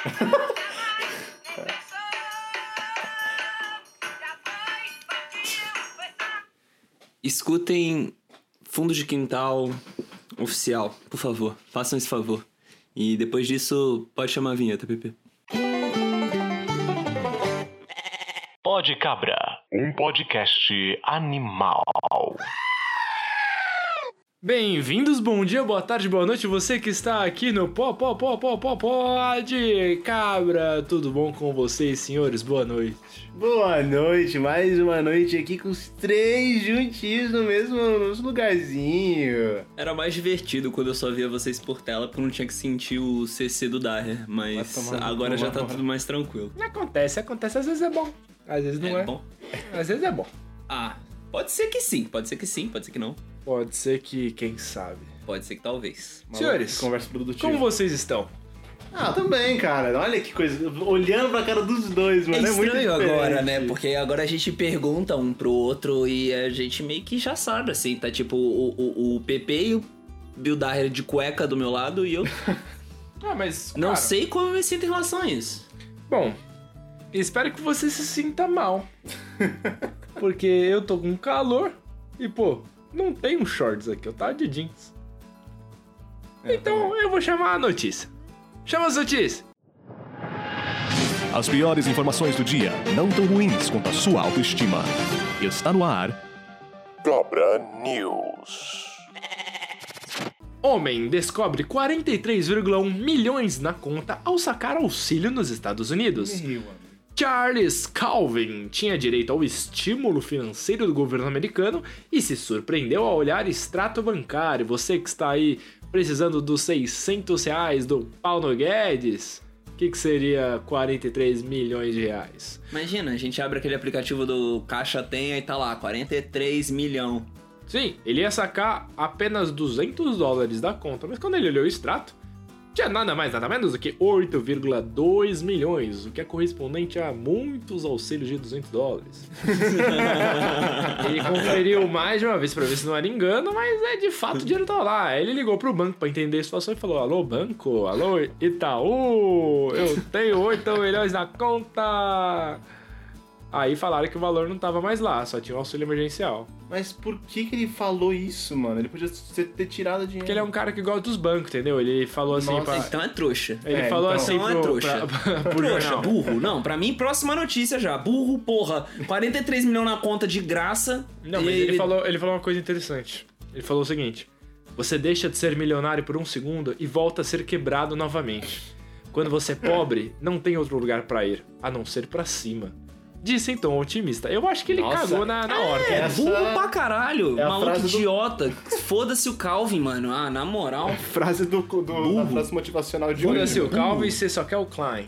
Escutem Fundo de Quintal oficial, por favor. Façam esse favor. E depois disso, pode chamar a vinheta, Pepe. Pode Cabra, um podcast animal. Bem-vindos, bom dia, boa tarde, boa noite, você que está aqui no Pó, Pó, Pó, Pó, Pó, Pode Cabra. Tudo bom com vocês, senhores? Boa noite. Boa noite, mais uma noite aqui com os três juntinhos no mesmo no lugarzinho. Era mais divertido quando eu só via vocês por tela, porque eu não tinha que sentir o CC do Daher, mas agora já tá tudo mais tranquilo. Acontece, acontece, às vezes é bom, às vezes não é. É bom? Às vezes é bom. Ah, pode ser que sim, pode ser que sim, pode ser que não. Pode ser que, quem sabe. Pode ser que talvez. Senhores, Conversa produtiva. como vocês estão? Ah, também, cara. Olha que coisa. Olhando pra cara dos dois, É mano. É, muito estranho agora, né? Porque agora a gente pergunta um pro outro e a gente meio que já sabe, assim. Tá tipo o, o, o PP e o Bill Daher de cueca do meu lado e eu Ah, mas. não cara, sei como eu me sinto em relação a isso. Bom, espero que você se sinta mal. Porque eu tô com calor e, pô, não tenho shorts aqui, eu tava de jeans. então eu vou chamar a notícia. Chama as notícias! As piores informações do dia, não tão ruins quanto a sua autoestima. Está no ar. Cabra News. Homem descobre 43,1 milhões na conta ao sacar auxílio nos Estados Unidos. Meu amigo. Charles Calvin tinha direito ao estímulo financeiro do governo americano e se surpreendeu ao olhar extrato bancário. Você que está aí precisando dos 600 reais do Paulo Guedes, o que, que seria 43 milhões de reais? Imagina, a gente abre aquele aplicativo do Caixa Tem e tá lá, 43 milhão. Sim, ele ia sacar apenas 200 dólares da conta, mas quando ele olhou o extrato, tinha nada mais, nada menos do que 8,2 milhões, o que é correspondente a muitos auxílios de 200 dólares. ele conferiu mais de uma vez pra ver se não era engano, mas é de fato o dinheiro tá lá. Ele ligou pro banco pra entender a situação e falou: Alô, banco? Alô, Itaú? Eu tenho 8 milhões na conta! Aí falaram que o valor não tava mais lá, só tinha o auxílio emergencial. Mas por que, que ele falou isso, mano? Ele podia ter tirado dinheiro. Porque ele é um cara que gosta dos bancos, entendeu? Ele falou assim Nossa, pra. Então é trouxa. Ele É, falou então- assim Então é pro, trouxa. pra- pro Trouxa, jornal. burro. Não, pra mim, próxima notícia já. Burro, porra. 43 milhões na conta de graça. Não, mas E ele, falou, ele falou uma coisa interessante. Ele falou o seguinte: Você deixa de ser milionário por um segundo e volta a ser quebrado novamente. Quando você é pobre, não tem outro lugar pra ir, a não ser pra cima. Disse em tom otimista. Eu acho que ele Nossa. cagou na, na hora. É, Essa burro pra caralho. é Maluco frase do- idiota. Foda-se o Calvin, mano. Ah, na moral. Frase do, do da frase motivacional de Foda-se o Calvin e você só quer o Klein.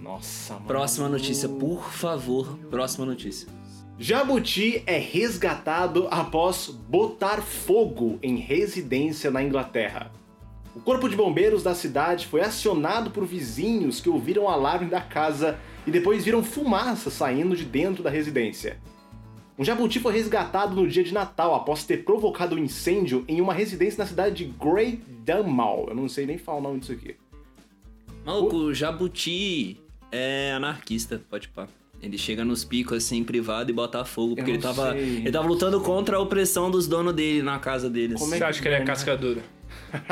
Nossa, mano. Próxima notícia, por favor. Próxima notícia. Jabuti é resgatado após botar fogo em residência na Inglaterra. O corpo de bombeiros da cidade foi acionado por vizinhos que ouviram o alarme da casa e depois viram fumaça saindo de dentro da residência. Um jabuti foi resgatado no dia de Natal após ter provocado um incêndio em uma residência na cidade de Great Dunmow. Eu não sei nem falar o nome disso aqui. Maluco, o Jabuti é anarquista, pode pá. Ele chega nos picos assim, privado, e bota fogo, porque ele tava, sei. ele tava lutando contra a opressão dos donos dele na casa deles. Como é Você acha que ele é né? casca dura?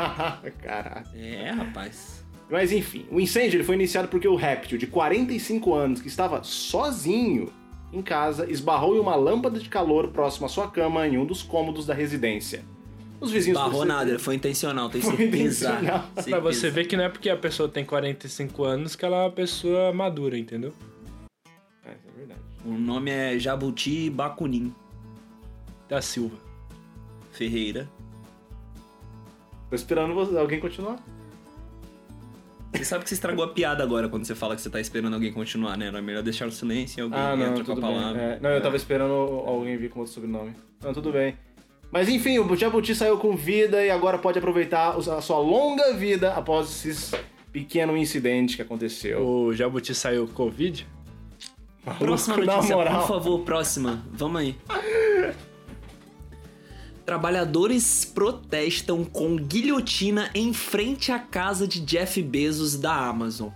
Caraca. É, rapaz. Mas enfim, o incêndio ele foi iniciado porque o réptil de 45 anos que estava sozinho em casa esbarrou em uma lâmpada de calor próximo à sua cama em um dos cômodos da residência. Os vizinhos Barrou perceberam- nada, foi intencional, tem Foi certeza. intencional. Pra você ver que não é porque a pessoa tem 45 anos que ela é uma pessoa madura, entendeu? É, isso é verdade. O nome é Jabuti Bakunin Da Silva. Ferreira. Tô esperando você- alguém continuar. Você sabe que você estragou a piada agora quando você fala que você tá esperando alguém continuar, né? Era melhor deixar no silêncio e alguém Ah, não, entra com a palavra. É, não, eu tava esperando alguém vir com outro sobrenome. Não, tudo bem. Mas enfim, o Jabuti saiu com vida e agora pode aproveitar a sua longa vida após esse pequeno incidente que aconteceu. O Jabuti saiu Covid? Próxima notícia, moral. por favor, próxima. Vamos aí. Trabalhadores protestam com guilhotina em frente à casa de Jeff Bezos da Amazon.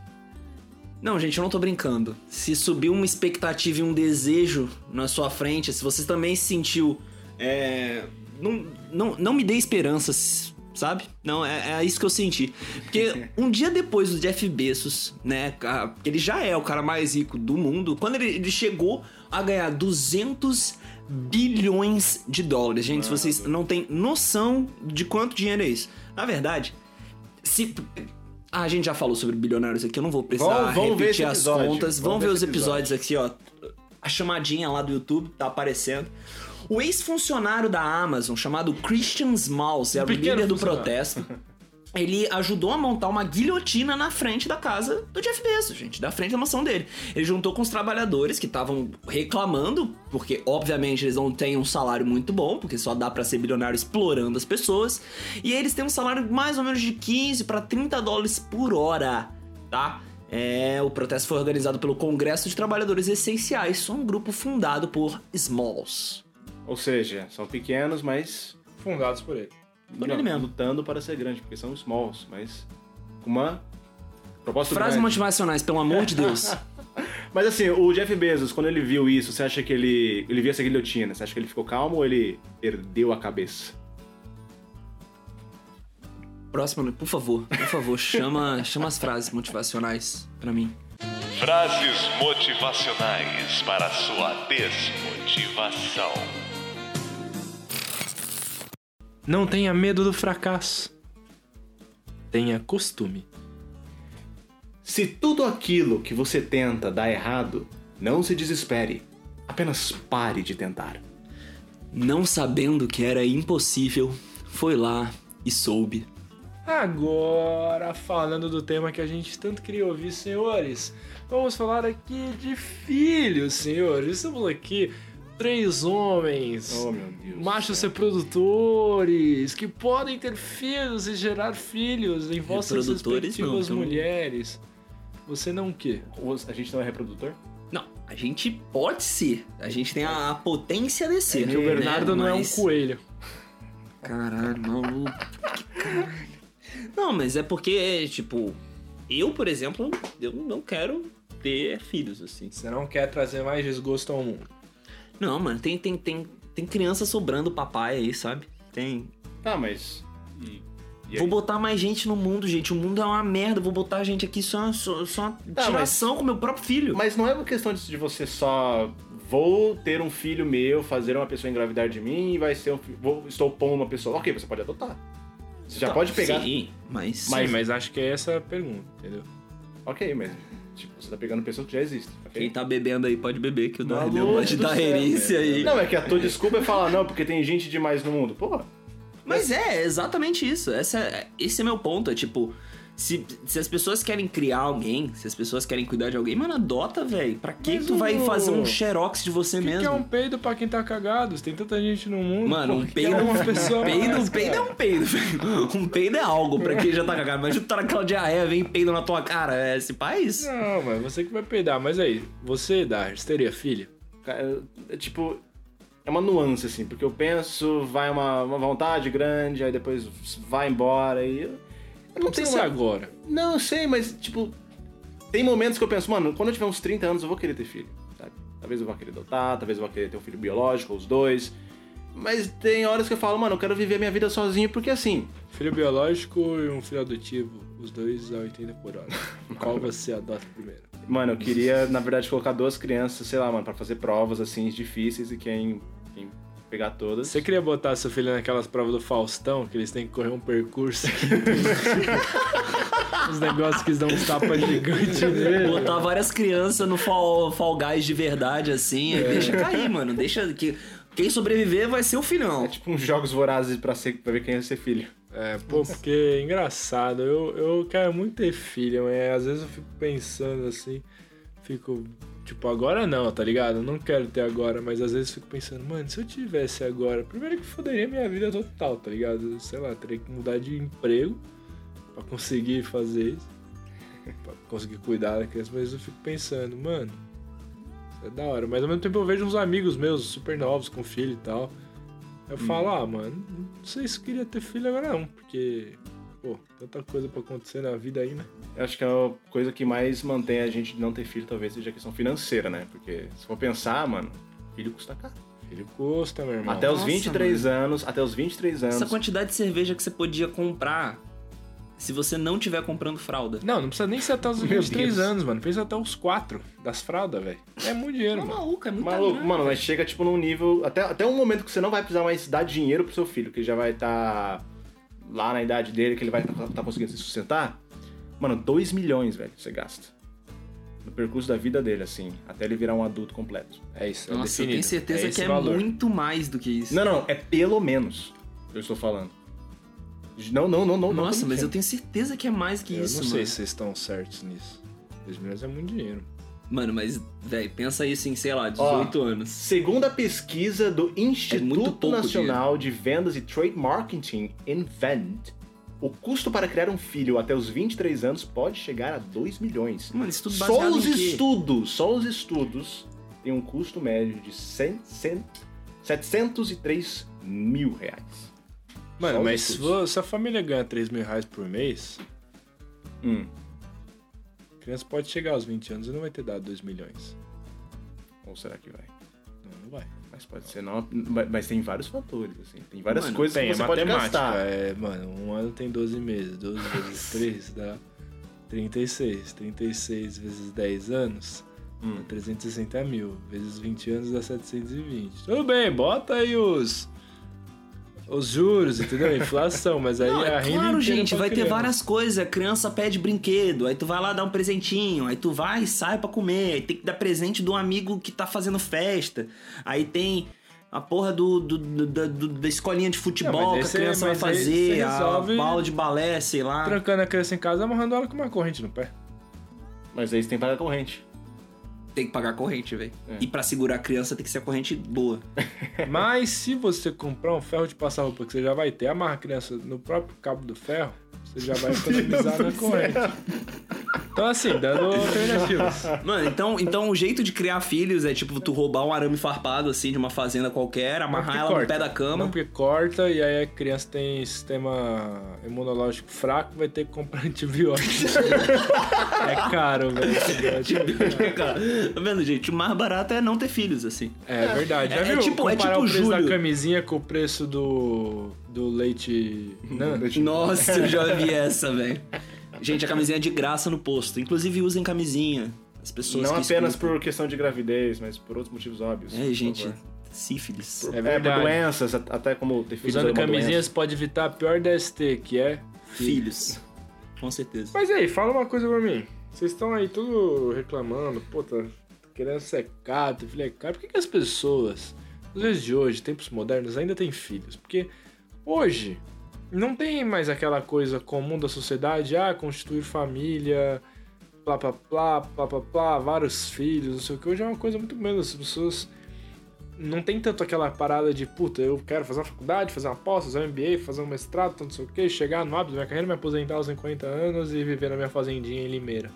Não, gente, eu não tô brincando. Se subiu uma expectativa e um desejo na sua frente, se você também se sentiu. É, não, não, não me dê esperanças, sabe? Não, é, é isso que eu senti. Porque um dia depois do Jeff Bezos, né? Ele já é o cara mais rico do mundo. Quando ele, ele chegou a ganhar 200 bilhões de dólares. Gente, se vocês não têm noção de quanto dinheiro é isso. Na verdade, se ah, a gente já falou sobre bilionários aqui, eu não vou precisar vamos, repetir as contas. Vamos, vamos ver, os episódios aqui, ó. A chamadinha lá do YouTube tá aparecendo. O ex-funcionário da Amazon, chamado Christian Smalls, é o líder do protesto. ele ajudou a montar uma guilhotina na frente da casa do Jeff Bezos, gente, da frente da mansão dele. Ele juntou com os trabalhadores que estavam reclamando, porque obviamente eles não têm um salário muito bom, porque só dá para ser bilionário explorando as pessoas, e eles têm um salário mais ou menos de 15 para 30 dólares por hora, tá? É, o protesto foi organizado pelo Congresso de Trabalhadores Essenciais, um grupo fundado por Smalls. Ou seja, são pequenos, mas fundados por ele. Por ele mesmo. Lutando para ser grande, porque são smalls, mas com uma proposta Frases grande. motivacionais, pelo amor de Deus. mas assim, o Jeff Bezos, quando ele viu isso, você acha que ele, ele viu essa guilhotina? Você acha que ele ficou calmo ou ele perdeu a cabeça? Próximo, por favor, por favor, chama, chama as frases motivacionais para mim. Frases motivacionais para sua desmotivação. Não tenha medo do fracasso. Tenha costume. Se tudo aquilo que você tenta dá errado, não se desespere. Apenas pare de tentar. Não sabendo que era impossível, foi lá e soube. Agora, falando do tema que a gente tanto queria ouvir, senhores, vamos falar aqui de filhos, senhores. Estamos aqui três homens, oh, Deus, machos reprodutores, que podem ter filhos e gerar filhos em vossas respectivas não, mulheres. Você não o quê? A gente não é reprodutor? Não, a gente pode ser. A gente tem a, potência de ser. É que o Bernardo né? não mas... é um coelho. Caralho, maluco. Que caralho. Não, mas é porque, tipo, eu, por exemplo, eu não quero ter filhos, assim. Você não quer trazer mais desgosto ao mundo. Não, mano, tem, tem, tem, tem criança sobrando papai aí, sabe? Tem. Tá, mas. E, e vou botar mais gente no mundo, gente. O mundo é uma merda. Vou botar gente aqui só, só, só uma tá, tiração mas, com meu próprio filho. Mas não é uma questão de você só. Vou ter um filho meu, fazer uma pessoa engravidar de mim e vai ser um. Vou, estou pondo uma pessoa. Ok, você pode adotar. Você já tá, pode pegar. Sim, mas. Mas, mas acho que é essa a pergunta, entendeu? Ok, mas Tipo, você tá pegando pessoas que já existem. Okay? Quem tá bebendo aí pode beber, que o Daniel pode dar herência aí. Não, é que a tua desculpa é falar, não, porque tem gente demais no mundo. Porra. Mas é, exatamente isso. Essa, é, esse é meu ponto. É tipo, se, se as pessoas querem criar alguém, se as pessoas querem cuidar de alguém, mano, adota, velho. Pra que tu vai fazer um xerox de você que mesmo? que é um peido pra quem tá cagado? Tem tanta gente no mundo. Mano, um peido é uma pessoa. peido, mais, peido é um peido, velho. Um peido é algo pra quem já tá cagado. Mas tu tá naquela diarreia, vem peido na tua cara. É esse país. Não, mas você que vai peidar. Mas aí, você, Dars, teria filho? Cara, é tipo. É uma nuance, assim, porque eu penso, vai uma, uma vontade grande, aí depois vai embora e. Eu não sei se agora. Não, eu sei, mas, tipo, tem momentos que eu penso, mano, quando eu tiver uns 30 anos eu vou querer ter filho, sabe? Talvez eu vá querer adotar, talvez eu vá querer ter um filho biológico, os dois. Mas tem horas que eu falo, mano, eu quero viver minha vida sozinho, porque assim. Filho biológico e um filho adotivo, os dois a 80 por hora. Qual você adota primeiro? Mano, eu queria, na verdade, colocar duas crianças, sei lá, mano, pra fazer provas assim difíceis e quem, quem pegar todas. Você queria botar seu filho naquelas provas do Faustão, que eles têm que correr um percurso Os negócios que dão uns tapas gigantes nele. Botar várias crianças no fall, fall Guys de verdade, assim, é. deixa cair, mano. Deixa que. Quem sobreviver vai ser o filhão. É tipo uns jogos vorazes pra, ser, pra ver quem vai ser filho. É, pô, porque é engraçado. Eu, eu quero muito ter filho, mas às vezes eu fico pensando assim, fico Tipo, agora não, tá ligado? Eu não quero ter agora, mas às vezes fico pensando, mano, se eu tivesse agora, primeiro que foderia minha vida total, tá ligado? Sei lá, teria que mudar de emprego pra conseguir fazer isso, pra conseguir cuidar da criança, mas eu fico pensando, mano, isso é da hora. Mas ao mesmo tempo eu vejo uns amigos meus super novos com filho e tal. Eu hum. falo, ah, mano, não sei se queria ter filho agora não, porque pô, tanta coisa pra acontecer na vida aí, né? Eu acho que a coisa que mais mantém a gente de não ter filho talvez seja a questão financeira, né? Porque se for pensar, mano, filho custa caro. Filho custa, meu irmão. Até os Nossa, 23 anos, até os 23 anos. Essa quantidade de cerveja que você podia comprar se você não tiver comprando fralda. Não, não precisa nem ser até os Meu 23 Deus. anos, mano. Pensa até os 4 das fraldas, velho. É muito dinheiro, É mano. maluco, é muita Maluco, grana, mano, mas chega tipo num nível. Até, até um momento que você não vai precisar mais dar dinheiro pro seu filho, que ele já vai estar lá na idade dele, que ele vai estar tá conseguindo se sustentar. Mano, 2 milhões, velho, você gasta. No percurso da vida dele, assim, até ele virar um adulto completo. É isso, é Nossa, eu definido. tenho certeza esse que é valor. muito mais do que isso. Não, não, é pelo menos. Eu estou falando. Não, não, não, não. não Nossa, tô mas eu tenho certeza que é mais que Eu isso, não mano. sei se vocês estão certos nisso. 2 milhões é muito dinheiro. Mano, mas, velho, pensa isso em, sei lá, 18 anos. Segundo a pesquisa do É Instituto pouco Nacional de Vendas e Trade Marketing, Invent, o custo para criar um filho até os 23 anos pode chegar a 2 milhões. Mano, isso tudo Só baseado os em quê? estudos, só os estudos têm um custo médio de 100, 100, 703 mil reais. Mano, Só mas se a família ganha 3 mil reais por mês, Hum, a criança pode chegar aos 20 anos e não vai ter dado 2 milhões. ou será que vai? Não, não vai. Mas pode ser não, mas- tem vários fatores, assim. Tem várias Mano, coisas Tem, que você pode matemática. gastar. É, mano, um ano tem 12 meses. 12 vezes 3 dá 36. 36 vezes 10 anos Hum. dá 360 mil. Vezes 20 anos dá 720. Tudo bem, bota aí os. Os juros, entendeu? A inflação, mas aí Não, a é renda claro, gente, pra vai ter criança. várias coisas. A criança pede brinquedo, aí tu vai lá dar um presentinho, aí tu vai e sai pra comer, aí tem que dar presente do amigo que tá fazendo festa. Aí tem a porra do, do- do- da- do- da escolinha de Não, futebol mas que a criança vai fazer, a resolve- bala de balé, sei lá. Trancando a criança em casa, amarrando ela com uma corrente no pé. Mas aí você tem que pagar corrente. Tem que pagar a corrente, velho. É. E pra segurar a criança tem que ser a corrente boa. Mas se você comprar um ferro de passar roupa que você já vai ter, amarra a criança no próprio cabo do ferro, você já vai economizar na corrente. Então assim, dando alternativas. Mano, então, então o jeito de criar filhos é tipo tu roubar um arame farpado assim de uma fazenda qualquer, Não amarrar ela no corta. pé da Não cama. porque corta e aí a criança tem sistema imunológico fraco, vai ter que comprar antibiótico. é caro, velho. Cara, tá vendo, gente? O mais barato é não ter filhos, assim. É verdade. Já É- é viu? tipo- é tipo o preço da camisinha com o preço do, do leite... Não, Nossa, eu já vi essa, velho. Gente, a camisinha é de graça no posto. Inclusive, usem camisinha. As pessoas Não que apenas escutam. por questão de gravidez, mas por outros motivos óbbios. É, gente, favor. sífilis. É É, por verdade. doenças, at- até como ter filhos Usando é uma camisinha doença. você pode evitar a pior DST, que é... Filhos. Com certeza. Mas aí, fala uma coisa pra mim. Vocês estão aí tudo reclamando, pô, tá querendo secar, ter filho é caro. Por que, que as pessoas, nos dias de hoje, tempos modernos, ainda têm filhos? Porque hoje não tem mais aquela coisa comum da sociedade, ah, constituir família, plá, plá, plá, plá, plá, plá, vários filhos, não sei o que. Hoje é uma coisa muito menos. As pessoas não tem tanto aquela parada de, puta, eu quero fazer uma faculdade, fazer uma pós, fazer um MBA, fazer um mestrado, não sei o que, chegar no ápice da minha carreira, me aposentar aos 50 anos e viver na minha fazendinha em Limeira.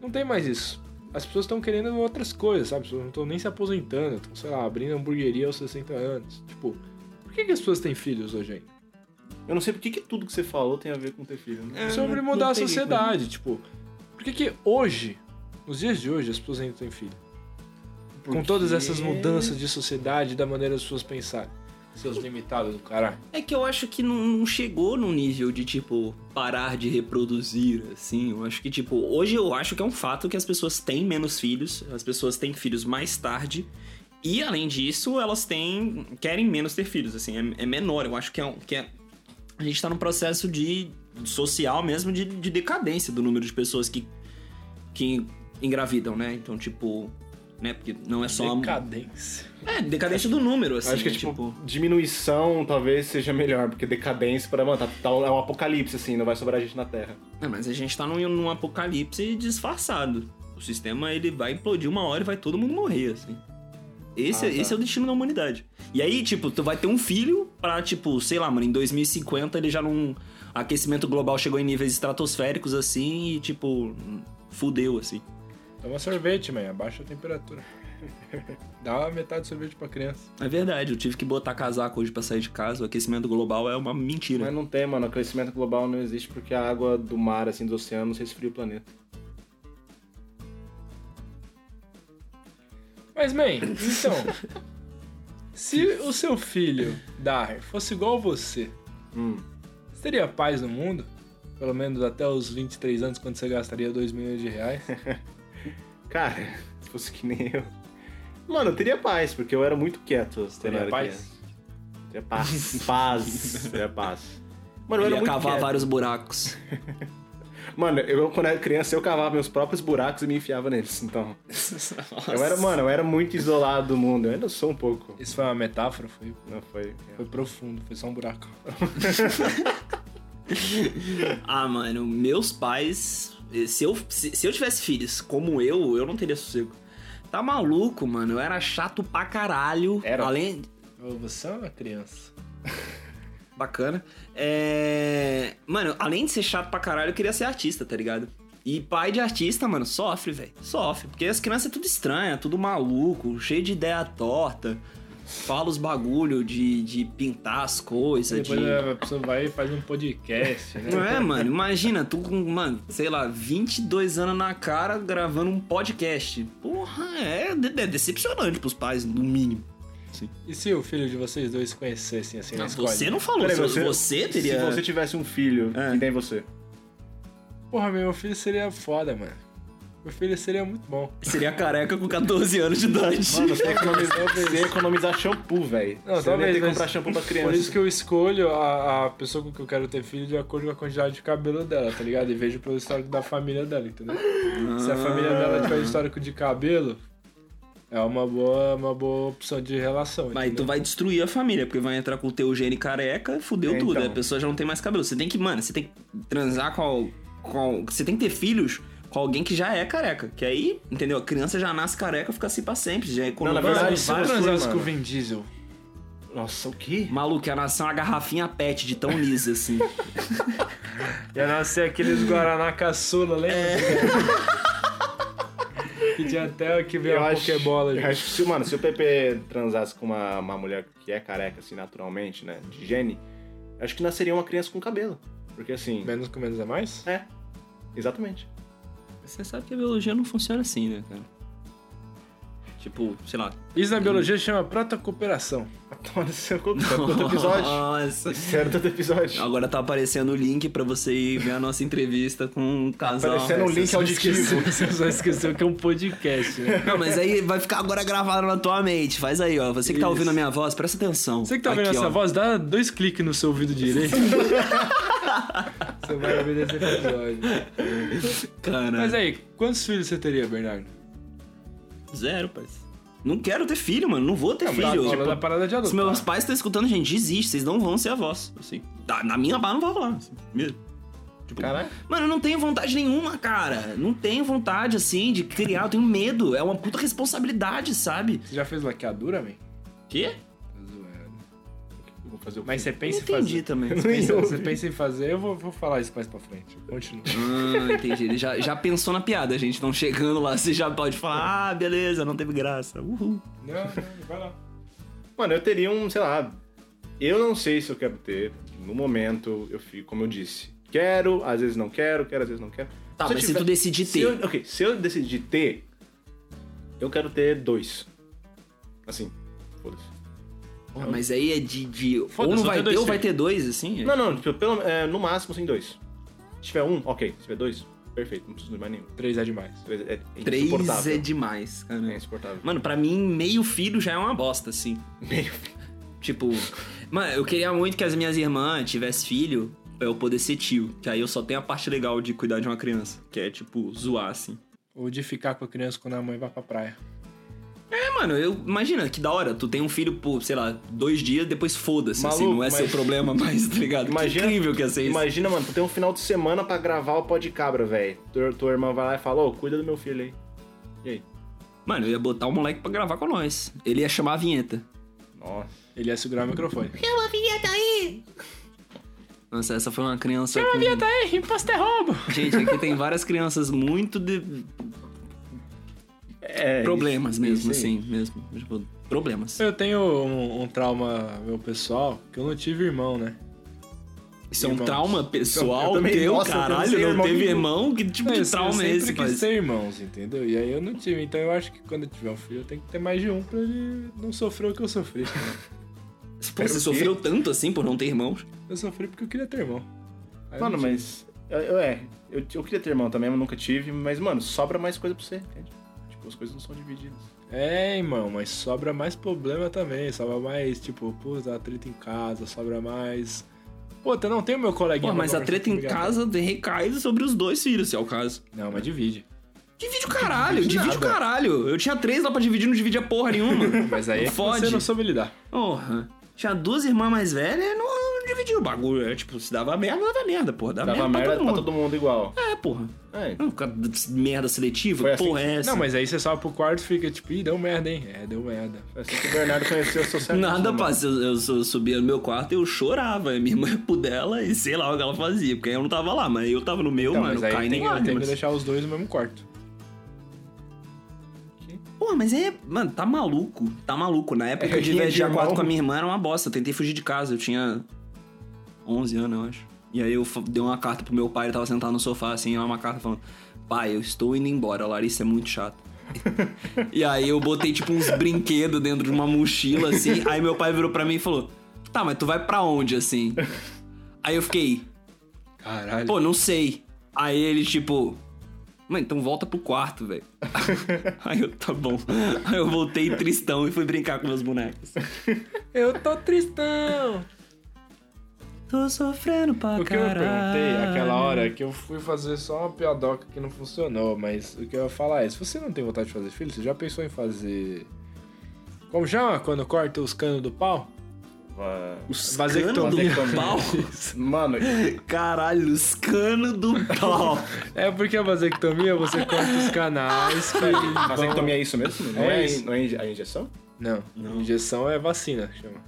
Não tem mais isso. As pessoas estão querendo outras coisas, sabe? As pessoas não estão nem se aposentando, estão, sei lá, abrindo hamburgueria aos 60 anos. Tipo, por que, que as pessoas têm filhos hoje ainda? Eu não sei por que, tudo que você falou tem a ver com ter filho. Né? É, Sobre não- mudar não a sociedade, tipo, por que que hoje, nos dias de hoje, as pessoas ainda têm filho? Com todas essas mudanças de sociedade, da maneira das pessoas pensarem. Seus limitados do caralho. É que eu acho que não, não chegou num nível de, tipo, parar de reproduzir, assim. Eu acho que, tipo, hoje eu acho que é um fato que as pessoas têm menos filhos, as pessoas têm filhos mais tarde. E, além disso, elas têm. querem menos ter filhos, assim. É, é menor. Eu acho que é, um- que é. A gente tá num processo de. social mesmo, de, de decadência do número de pessoas que. que engravidam, né? Então, tipo. Né? Porque não é só. a- Decadência. É, decadência do número, assim. Acho que, né? tipo, diminuição talvez seja melhor, porque decadência, para mano, tá, tá- é um apocalipse, assim, não vai sobrar gente na Terra. É, mas a gente tá num, num apocalipse disfarçado. O sistema ele vai implodir uma hora e vai todo mundo morrer, assim. Esse, Ah, tá. esse é o destino da humanidade. E aí, tipo, tu vai ter um filho pra, tipo, sei lá, mano, em 2050 ele já não. Aquecimento global chegou em níveis estratosféricos, assim, e, tipo, fudeu, assim. Toma sorvete, man. Abaixa a temperatura. Dá uma metade do sorvete pra criança. É verdade, eu tive que botar casaco hoje pra sair de casa. O aquecimento global é uma mentira. Mas não tem, mano. O aquecimento global não existe porque a água do mar, assim, dos oceanos, resfria o planeta. Mas, man, então. se o seu filho, Dar, fosse igual a você, Hum. você teria paz no mundo? Pelo menos até os 23 anos, quando você gastaria 2 milhões de reais? Cara, se fosse que nem eu. Mano, eu teria paz, porque eu era muito quieto. teria eu era paz? criança. Teria paz. paz. teria paz. Mano, eu era ia muito cavar quieto. vários buracos. Mano, eu quando era criança, eu cavava meus próprios buracos e me enfiava neles. Então, eu era, mano, eu era muito isolado do mundo. Eu ainda sou um pouco. Isso foi uma metáfora? Foi, Não foi. foi profundo, foi só um buraco. Ah, mano, meus pais. Se eu, se, se eu tivesse filhos como eu, eu não teria sossego. Tá maluco, mano? Eu era chato pra caralho. Era? Além. Ô, Você é uma criança. Bacana. É. Mano, além de ser chato pra caralho, eu queria ser artista, tá ligado? E pai de artista, mano, sofre, velho. Sofre. Porque as crianças é tudo estranha, tudo maluco, cheio de ideia torta. Fala os bagulho de, de pintar as coisas, Depois de. a pessoa vai e faz um podcast, né? Não é, mano? Imagina, tu com, mano, sei lá, 22 anos na cara gravando um podcast. Porra, é, é decepcionante pros pais, no mínimo. E se o filho de vocês dois se conhecessem assim na escola? você não falou, Peraí, você, você teria. Se você tivesse um filho, É. que nem você. Porra, meu filho seria foda, mano. Meu filho seria muito bom. Seria careca com 14 anos de idade. Mano, você ia economizar, você ia economizar shampoo, velho. Não, Você não ia talvez, ter que comprar shampoo pra criança. Por isso que eu escolho a, a pessoa com que eu quero ter filho de acordo com a quantidade de cabelo dela, tá ligado? E vejo pelo histórico da família dela, entendeu? Se a família dela tiver histórico de cabelo, é uma boa, uma boa opção de relação. Mas tu entendeu? vai destruir a família, porque vai entrar com o teu gene careca, fudeu É, tudo. então. A pessoa já não tem mais cabelo. Você tem que, mano, você tem que transar com, com. Você tem que ter filhos com alguém que já é careca. Que aí, entendeu? A criança já nasce careca fica assim pra sempre. Já é na economiza verdade, se transasse com o Vin Diesel, Nossa, o quê? Maluco, ia nascer uma garrafinha pet de tão lisa, assim. ia nascer aqueles Guaraná caçula, lembra? que tinha até que veio a Pokébola. eu gente. acho que se, mano, se o Pepe transasse com uma, uma mulher que é careca, assim, naturalmente, né? De gene, acho que nasceria uma criança com cabelo. Porque assim. Menos com menos é mais? É. Exatamente. Você sabe que a biologia não funciona assim, né, cara? Tipo, sei lá. Isso na biologia chama protocooperação. Toma no seu cu, isso era do outro episódio. Nossa. Episódio. Agora tá aparecendo o link pra você ir ver a nossa entrevista com um casal. Aparecendo um link Você auditivo. esqueceu- Você só esqueceu que é um podcast, né? Não, mas aí vai ficar agora gravado na tua mente. Faz aí, ó. Você que tá Isso. ouvindo a minha voz, presta atenção. Você que tá ouvindo essa ó. voz, dá dois cliques no seu ouvido direito. você vai ouvir esse episódio. Cara, Mas aí, quantos filhos você teria, Bernardo? Zero, parceiro. Não quero ter filho, mano. Não vou ter Tá filho. falando da parada de Se adotar. meus pais estão escutando, gente, desiste. Vocês não vão ser avós. Assim. Tá, na minha barra não vai rolar. Assim, mesmo. Tipo, Caralho. Mano, eu não tenho vontade nenhuma, cara. Não tenho vontade, assim, de criar. Eu tenho medo. É uma puta responsabilidade, sabe? Você já fez laqueadura, man? Quê? Fazer o Mas você Não pensa em entendi fazer. também. Você pensa, você pensa em fazer, eu vou, vou falar isso mais pra frente. Continua. Ah, entendi. Ele já, já pensou na piada, gente. Não chegando lá, você já pode falar, ah, beleza, não teve graça. Uhul. Não, não, vai lá. Mano, eu teria um, sei lá. Eu não sei se eu quero ter. No momento, eu fico, como eu disse. Quero, às vezes não quero, quero, às vezes não quero. Tá, Se eu mas se tiver- tu decidir Se ter. eu, ok, se eu decidir ter, eu quero ter dois. Assim, foda-se. Porra, mas aí é de. de ou Foda-se, não vai ter dois ou vai ter dois, assim? Não, não, tipo, pelo, é, no máximo, assim, dois. Se tiver um, ok. Se tiver dois, perfeito, não preciso de mais nenhum. Três é demais. Três É, é Três é demais, cara. É insuportável. Mano, pra mim, meio filho já é uma bosta, assim. Meio. Tipo, mano, eu queria muito que as minhas irmãs tivessem filho pra eu poder ser tio. Que aí eu só tenho a parte legal de cuidar de uma criança. Que é, tipo, zoar, assim. Ou de ficar com a criança quando a mãe vai pra praia. É, mano, eu imagina que da hora. Tu tem um filho por, sei lá, dois dias, depois foda-se, assim. Não é mas- seu problema mais, tá ligado? Imagina- que incrível que ia ser isso. Imagina, mano, tu tem um final de semana pra gravar o pó de cabra, velho. Tua, tua irmã vai lá e fala, ô, cuida do meu filho aí. E aí? Mano, eu ia botar o moleque pra gravar com nós. Ele ia chamar a vinheta. Nossa. Ele ia segurar o microfone. Chama a vinheta aí! Nossa, essa foi uma criança. com... aí, imposto é roubo! Gente, aqui tem várias crianças muito de. É, problemas isso- mesmo, isso assim, mesmo. Tipo, problemas. Eu tenho um, um trauma meu pessoal, que eu não tive irmão, né? Isso é um trauma pessoal Eu também- teu, nossa, eu caralho, não irmão teve irmão? Que tipo eu, de eu trauma é sempre esse, quis pai? ter irmãos, entendeu? E aí eu não tive. Então eu acho que quando eu tiver um filho, eu tenho que ter mais de um pra ele não sofrer o que eu sofri. Pô, você sofreu tanto assim por não ter irmãos? Eu sofri porque eu queria ter irmão. Aí eu Mano, mas. Eu, eu- é, eu, eu queria ter irmão também, mas nunca tive. Mas, mano, sobra mais coisa pra você, entende? As coisas não são divididas. É, irmão, mas sobra mais problema também. Sobra mais, tipo, pô, dá treta em casa, sobra mais. Pô, eu não tenho meu coleguinha. Pô, mas a treta em casa recai sobre os dois filhos, se é o caso. Não, mas divide. Divide o caralho, Divide divide o caralho. Eu tinha três lá pra dividir, não dividia porra nenhuma. Mas aí é que Fode. você não soube lidar. Porra. Tinha duas irmãs mais velhas, não, não dividia o bagulho. É, tipo, se dava merda, dava merda, porra. Dava, Dava merda, merda pra pra todo mundo. todo mundo igual. É, porra. É, Não, merda seletiva, Foi assim porra é essa? Não, mas aí você sobe pro quarto e fica tipo, ih, deu merda, hein? É, deu merda. foi assim que o Bernardo conheceu o certo Nada, mano. passa. Eu, eu, eu subia no meu quarto e eu chorava. Minha irmã ia pro dela e sei lá o que ela fazia, porque eu não tava lá, mas eu tava no meu, Então, mano, mas aí tem, tenho que deixar os dois no mesmo quarto. Pô, mas é. Mano, tá maluco. Tá maluco. Na época É, que eu reguinha de dividia irmão. quarto com a minha irmã era uma bosta. Eu tentei fugir de casa. Eu tinha 11 anos, eu acho. E aí eu dei uma carta pro meu pai, ele tava sentado no sofá, assim, uma carta falando: Pai, eu estou indo embora, a Larissa é muito chata. e aí eu botei, tipo, uns brinquedos dentro de uma mochila, assim. Aí meu pai virou pra mim e falou: Tá, mas tu vai pra onde, assim? Aí eu fiquei, Caralho. pô, não sei. Aí ele, tipo. Mano, então volta pro quarto, velho. Aí eu, tá bom. Aí eu voltei tristão e fui brincar com meus bonecos. eu tô tristão. Tô sofrendo pra O que eu caralho. perguntei aquela hora que eu fui fazer só uma piadoca que não funcionou, mas o que eu ia falar é, se você não tem vontade de fazer filho, você já pensou em fazer... Como chama quando corta os canos do pau? Va- Os Vasectomia. canos do pau. Mano, Caralho, os canos do pau. É porque a vasectomia você corta os canais que... vasectomia é isso mesmo? Não É é, isso. não é inje- a injeção? Não, injeção é vacina, chama.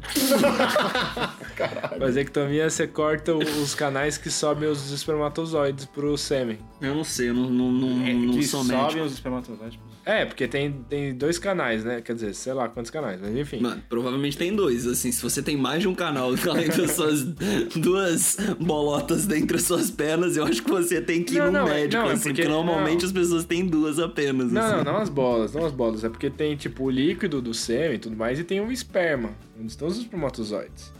Vasectomia você corta os canais que sobem os espermatozoides pro sêmen. Eu não sei, eu não, não, não, É, não que sou sobem médico. os espermatozoides. É, porque tem, tem dois canais, né? Quer dizer, sei lá quantos canais, mas enfim. Mano, provavelmente tem dois, assim, se você tem mais de um canal além das suas duas bolotas dentre as suas pernas, eu acho que você tem que ir Não, no não, é- médico, não, é assim, porque- porque normalmente as pessoas têm duas apenas, Não, assim. não, não as bolas, não as bolas. É porque tem, tipo, o líquido do sêmen e tudo mais, e tem o esperma, onde estão os espermatozoides.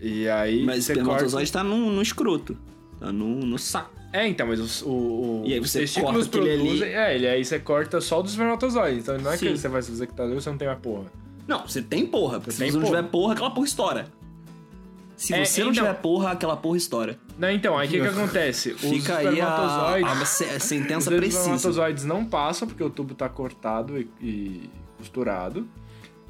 E aí. Mas o espermatozoide tá no, no escroto, tá no, no saco. É, então, mas os, o, o, E aí os você testículos corta aquele produzem. ali. É, e aí você corta só dos espermatozoides. Então não é Sim. que você vai se fazer que tá você não tem mais porra. Não, você tem porra, porque Você se tem você não porra. tiver porra, aquela porra estoura. Se É, você não então- tiver porra, aquela porra estoura. Não, então, aí o que, que acontece? Os Fica aí a, espermatozoides. a se- sentença os precisa. espermatozoides não passam porque o tubo tá cortado e, e costurado.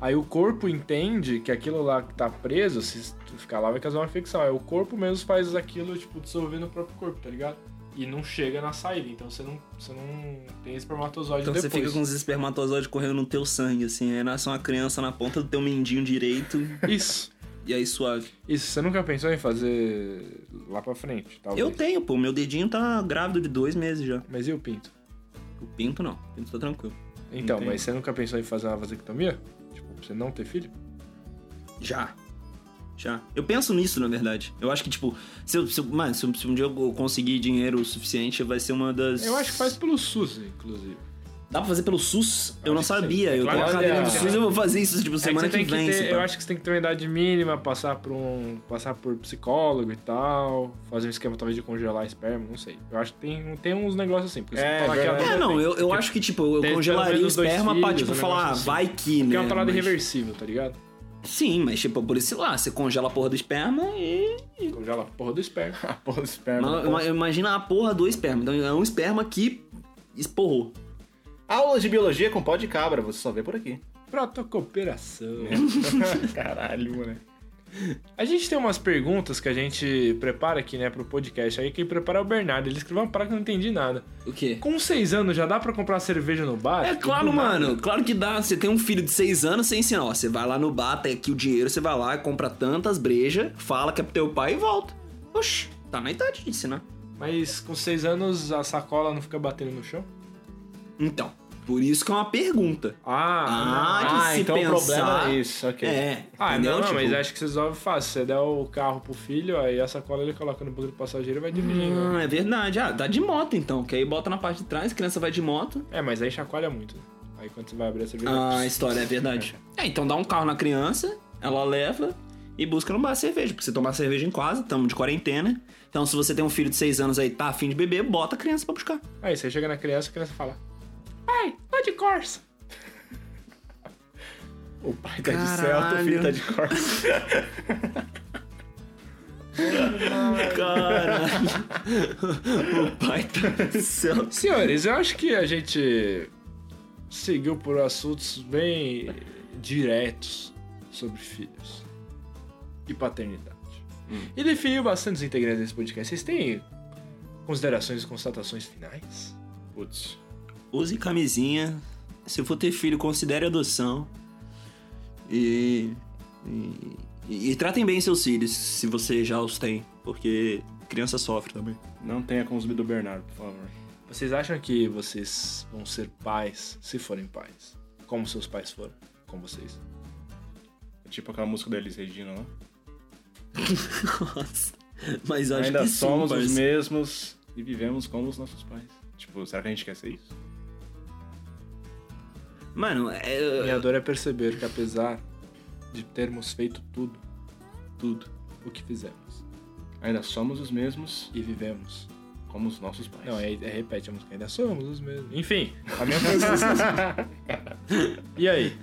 Aí o corpo entende que aquilo lá que tá preso, se ficar lá, vai causar uma infecção. Aí o corpo mesmo faz aquilo, tipo, dissolver no próprio corpo, tá ligado? E não chega na saída, então você não, você não tem espermatozoide Então você depois. fica com os espermatozoides correndo no teu sangue, assim. Aí nasce uma criança na ponta do teu mindinho direito Isso. e aí suave. Isso, você nunca pensou em fazer lá pra frente, talvez? Eu tenho, pô. Meu dedinho tá grávido de dois meses já. Mas e o pinto? O pinto não. O pinto tá tranquilo. Então, Entendo. mas você nunca pensou em fazer uma vasectomia? Tipo, pra você não ter filho? Já. Já. Eu penso nisso, na verdade. Eu acho que, tipo, se, eu, se, eu- mano, se, eu- um dia eu conseguir dinheiro suficiente, vai ser uma das. Eu acho que faz pelo SUS, inclusive. Dá pra fazer pelo SUS? Eu não acho que sabia. sim. Eu Claro tenho que cadeira é. do SUS, eu vou fazer isso, tipo, É que semana você que, que vem. ter, se eu acho que você tem que ter uma idade mínima, passar por um. passar por psicólogo e tal, fazer um esquema talvez de congelar esperma, não sei. Eu acho que tem, tem uns negócios assim, porque É, falar que adulto É, não, tem- eu, eu acho que, tipo, eu congelaria esperma pra, filhos, tipo, um falar, ah, assim. vai que, né? Porque é uma parada Mas- irreversível, tá ligado? Sim, mas, tipo, por isso lá, você congela a porra do esperma e. Congela a porra do esperma. A porra do esperma. Ma- ma- Imagina a porra do esperma. Então é um esperma que esporrou. Aulas de biologia com pó de cabra, você só vê por aqui. Protocooperação. Caralho, mano. A gente tem umas perguntas que a gente prepara aqui, né, pro podcast. Aí quem prepara é o Bernardo. Ele escreveu uma parada que eu não entendi nada. O quê? Com seis anos já dá pra comprar cerveja no bar? É claro, do nada. mano. Claro que dá. Você tem um filho de seis anos, você ensina, ó. Você vai lá no bar, tem aqui o dinheiro, você vai lá, compra tantas brejas, fala que é pro teu pai e volta. Oxi, tá na idade de ensinar. Mas com seis anos a sacola não fica batendo no chão? Então, Por isso que é uma pergunta. Ah, Ah, de Ah, se então o pensar. problema é isso, ok. É. Ah, entendeu? não, Tipo, mas acho que você resolve fácil. Você der o carro pro filho, aí a sacola ele coloca no banco do passageiro e vai dirigindo. Hum, é verdade. Ah, dá de moto então, que aí bota na parte de trás, a criança vai de moto. É, mas aí chacoalha muito. Aí quando você vai abrir a cerveja. Ah, a história é verdade. É, então dá um carro na criança, ela leva e busca no bar cerveja. Porque você tomar cerveja em casa, estamos de quarentena. Então se você tem um filho de 6 anos aí tá afim de beber, bota a criança pra buscar. Aí você chega na criança, a criança fala: Pai, tô de Corsa. O pai tá de Caralho. Celta, o filho tá de Corsa. Caralho. o pai tá no céu. Senhores, eu acho que a gente seguiu por assuntos bem diretos sobre filhos e paternidade. E definiu bastante os integrantes desse podcast. Vocês têm considerações e constatações finais? Putz. Use camisinha. Se for ter filho, considere adoção. E, e, e tratem bem seus filhos, se você já os tem. Porque criança sofre também. Não tenha com os do Bernardo, por favor. Vocês acham que vocês vão ser pais se forem pais? Como seus pais foram com vocês? É tipo aquela música da Elis Regina lá. Nossa. Mas acho Ainda que somos sim, os mesmos e vivemos como os nossos pais. Tipo, será que a gente quer ser isso? Mano, é, Minha dor é perceber que apesar de termos feito tudo, tudo o que fizemos Ainda somos os mesmos e vivemos. como os nossos pais. Não, é, é repete a música, ainda somos os mesmos. Enfim, a minha pergunta. e aí?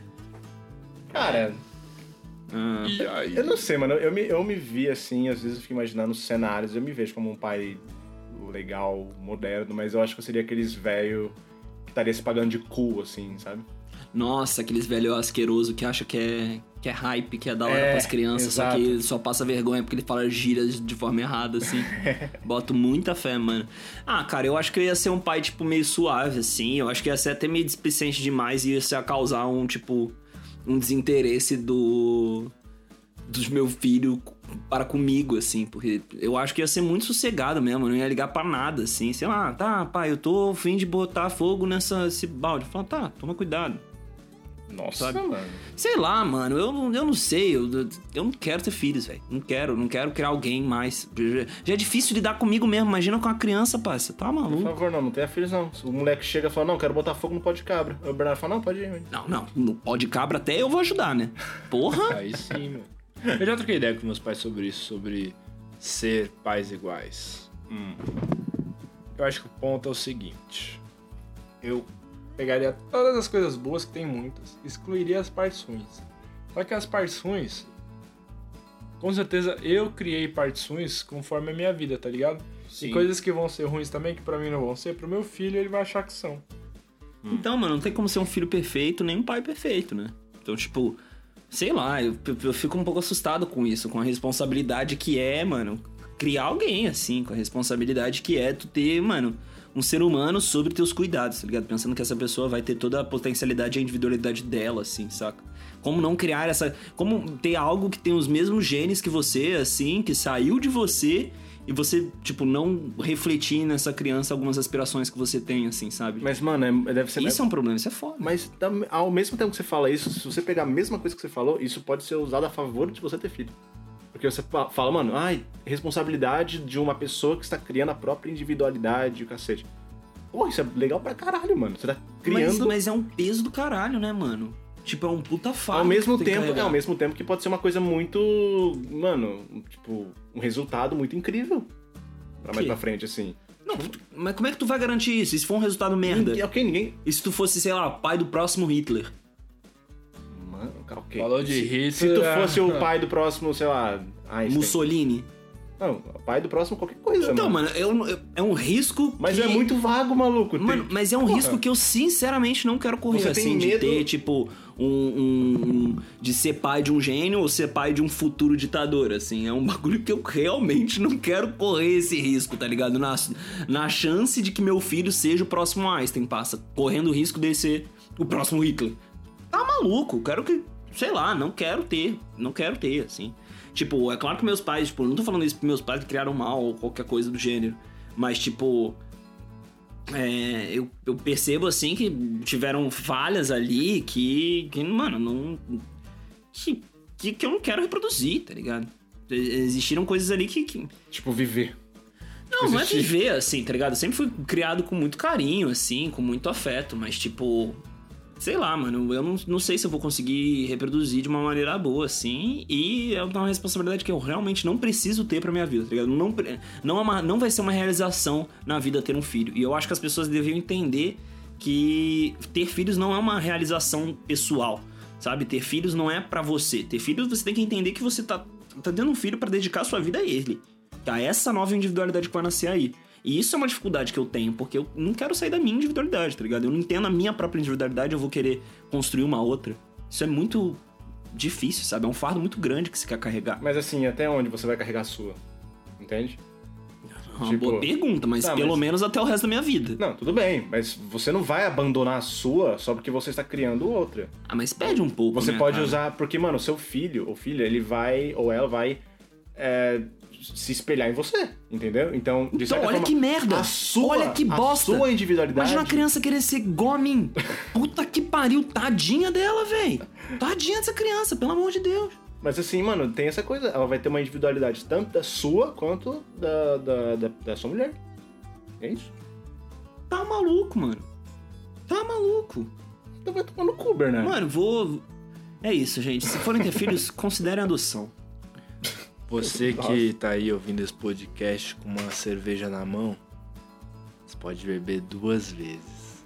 Cara, ah, E aí? eu não sei, mano. Eu me, eu me vi assim, às vezes eu fico imaginando os cenários. Eu me vejo como um pai legal, moderno, mas eu acho que eu seria aqueles velho que estaria se pagando de cool, assim, sabe? Nossa, aqueles velhos asqueroso que acha que é, que é hype, que é da hora É, pras crianças, só exato. que ele só passa vergonha porque ele fala gírias de forma errada, assim. Boto muita fé, mano. Ah, cara, eu acho que eu ia ser um pai, tipo, meio suave, assim. Eu acho que ia ser até meio displicente demais e ia ser a causar um, tipo, um desinteresse do. dos meu filho para comigo, assim, porque eu acho que ia ser muito sossegado mesmo, não ia ligar pra nada, assim, sei lá, tá, pai, eu tô fim de botar fogo nessa esse balde. Fala, tá, toma cuidado. Nossa, Sabe? mano. Sei lá, mano, eu, não- eu não sei, eu, eu não quero ter filhos, velho. Não quero, não quero criar alguém mais. Já- é difícil lidar comigo mesmo, imagina com uma criança, parça. Tá Por maluco? favor, não, não tenha filhos, não. O moleque chega e fala, não, quero botar fogo no pó de cabra. Aí o Bernardo fala, não, pode ir. Não, não, no pó de cabra até eu vou ajudar, né? Porra! Aí sim, meu. Eu já troquei ideia com meus pais sobre isso, sobre ser pais iguais. Hum. Eu acho que o ponto é o seguinte. Eu pegaria todas as coisas boas, que tem muitas, excluiria as partes ruins. Só que as partes ruins, com certeza eu criei partes ruins conforme a minha vida, tá ligado? Sim. E coisas que vão ser ruins também, que pra mim não vão ser, pro meu filho ele vai achar que são. Então, mano, não tem como ser um filho perfeito nem um pai perfeito, né? Então, tipo, sei lá, eu, eu fico um pouco assustado com isso, com a responsabilidade que é, mano, criar alguém, assim, com a responsabilidade que é tu ter, mano, um ser humano sobre teus cuidados, tá ligado? Pensando que essa pessoa vai ter toda a potencialidade e a individualidade dela, assim, saca? Como não criar essa. Como ter algo que tem os mesmos genes que você, assim, que saiu de você. E você, tipo, não refletir nessa criança algumas aspirações que você tem, assim, sabe? Mas, mano, é- deve ser... Isso é um problema, isso é foda. Mas ao mesmo tempo que você fala isso, se você pegar a mesma coisa que você falou, isso pode ser usado a favor de você ter filho. Porque você fa- fala, mano, ai, responsabilidade de uma pessoa que está criando a própria individualidade e o cacete. Pô, isso é legal pra caralho, mano. Você tá Mas, criando mas é um peso do caralho, né, mano? Tipo, é um puta fardo. ao mesmo tempo, é, ao mesmo tempo que pode ser uma coisa muito, mano, tipo, um resultado muito incrível. Pra mais pra frente, assim. Não, mas como é que tu vai garantir isso? E se for um resultado merda? Ninguém, ok, ninguém. E se tu fosse, sei lá, pai do próximo Hitler? Falou de Hitler, Se tu é. fosse o pai do próximo, sei lá, Einstein. Mussolini? Não, pai do próximo qualquer coisa, Então, mano. mano, eu- eu- é um risco. Mas que- é muito vago, maluco. Tem- Mano, mas é um Porra. risco que eu sinceramente não quero correr, Você tem assim, de ter, tipo, um, um- um- de ser pai de um gênio ou ser pai de um futuro ditador, assim. É um bagulho que eu realmente não quero correr esse risco, tá ligado? Na, na chance de que meu filho seja o próximo Einstein, passa, correndo o risco de ser o próximo Hitler. Tá maluco, quero que. Sei lá, não quero ter. Não quero ter, assim. Tipo, é claro que meus pais, tipo, não tô falando isso pros meus pais que criaram mal ou qualquer coisa do gênero. Mas, tipo, é, eu, eu percebo assim que tiveram falhas ali que, que mano, não. Que, que, que eu não quero reproduzir, tá ligado? Existiram coisas ali que. que... Tipo, viver. Não, não é viver, assim, tá ligado? Eu sempre fui criado com muito carinho, assim, com muito afeto, mas, tipo, sei lá, mano, eu não, não sei se eu vou conseguir reproduzir de uma maneira boa, assim, e é uma responsabilidade que eu realmente não preciso ter pra minha vida, tá ligado? Não, não, é uma, não vai ser uma realização na vida ter um filho. E eu acho que as pessoas deviam entender que ter filhos não é uma realização pessoal, sabe? Ter filhos não é para você. Ter filhos você tem que entender que você tá, tá tendo um filho para dedicar sua vida a ele. Tá? Essa nova individualidade que vai nascer aí. E isso é uma dificuldade que eu tenho, porque eu não quero sair da minha individualidade, tá ligado? Eu não entendo a minha própria individualidade, eu vou querer construir uma outra. Isso é muito difícil, sabe? É um fardo muito grande que você quer carregar. Mas assim, até onde você vai carregar a sua? Entende? Uma tipo... boa pergunta, mas tá, pelo mas... menos até o resto da minha vida. Não, tudo bem, mas você não vai abandonar a sua só porque você está criando outra. Ah, mas pede um pouco. Você né, pode cara? usar, porque, mano, seu filho ou filha, ele vai, ou ela vai é, se espelhar em você, entendeu? Então, de então, olha forma, que merda! A sua, olha que bosta! A sua individualidade. Imagina uma criança querer ser a mim. Puta que pariu, tadinha dela, velho. Tadinha dessa criança, pelo amor de Deus. Mas assim, mano, tem essa coisa. Ela vai ter uma individualidade tanto da sua quanto da, da, da, da sua mulher. É isso? Tá maluco, mano. Tá maluco. Então vai tomar no cu, Bernardo. Mano, vou. É isso, gente. Se forem ter filhos, considerem adoção. Você que tá aí ouvindo esse podcast com uma cerveja na mão, você pode beber duas vezes.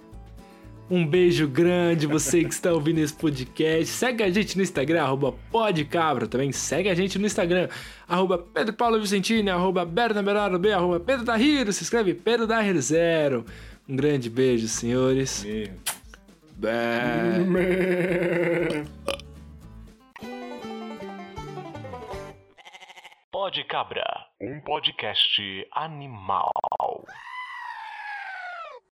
Um beijo grande, você que está ouvindo esse podcast. Segue a gente no Instagram, arroba podcabra também. Segue a gente no Instagram, arroba Pedro Paulo Vicentini, arroba Bernaberaro B, arroba Pedro Dahiro. Se escreve Pedro Dahiro Zero. Um grande beijo, senhores. Meu. Pode Cabra, um podcast animal.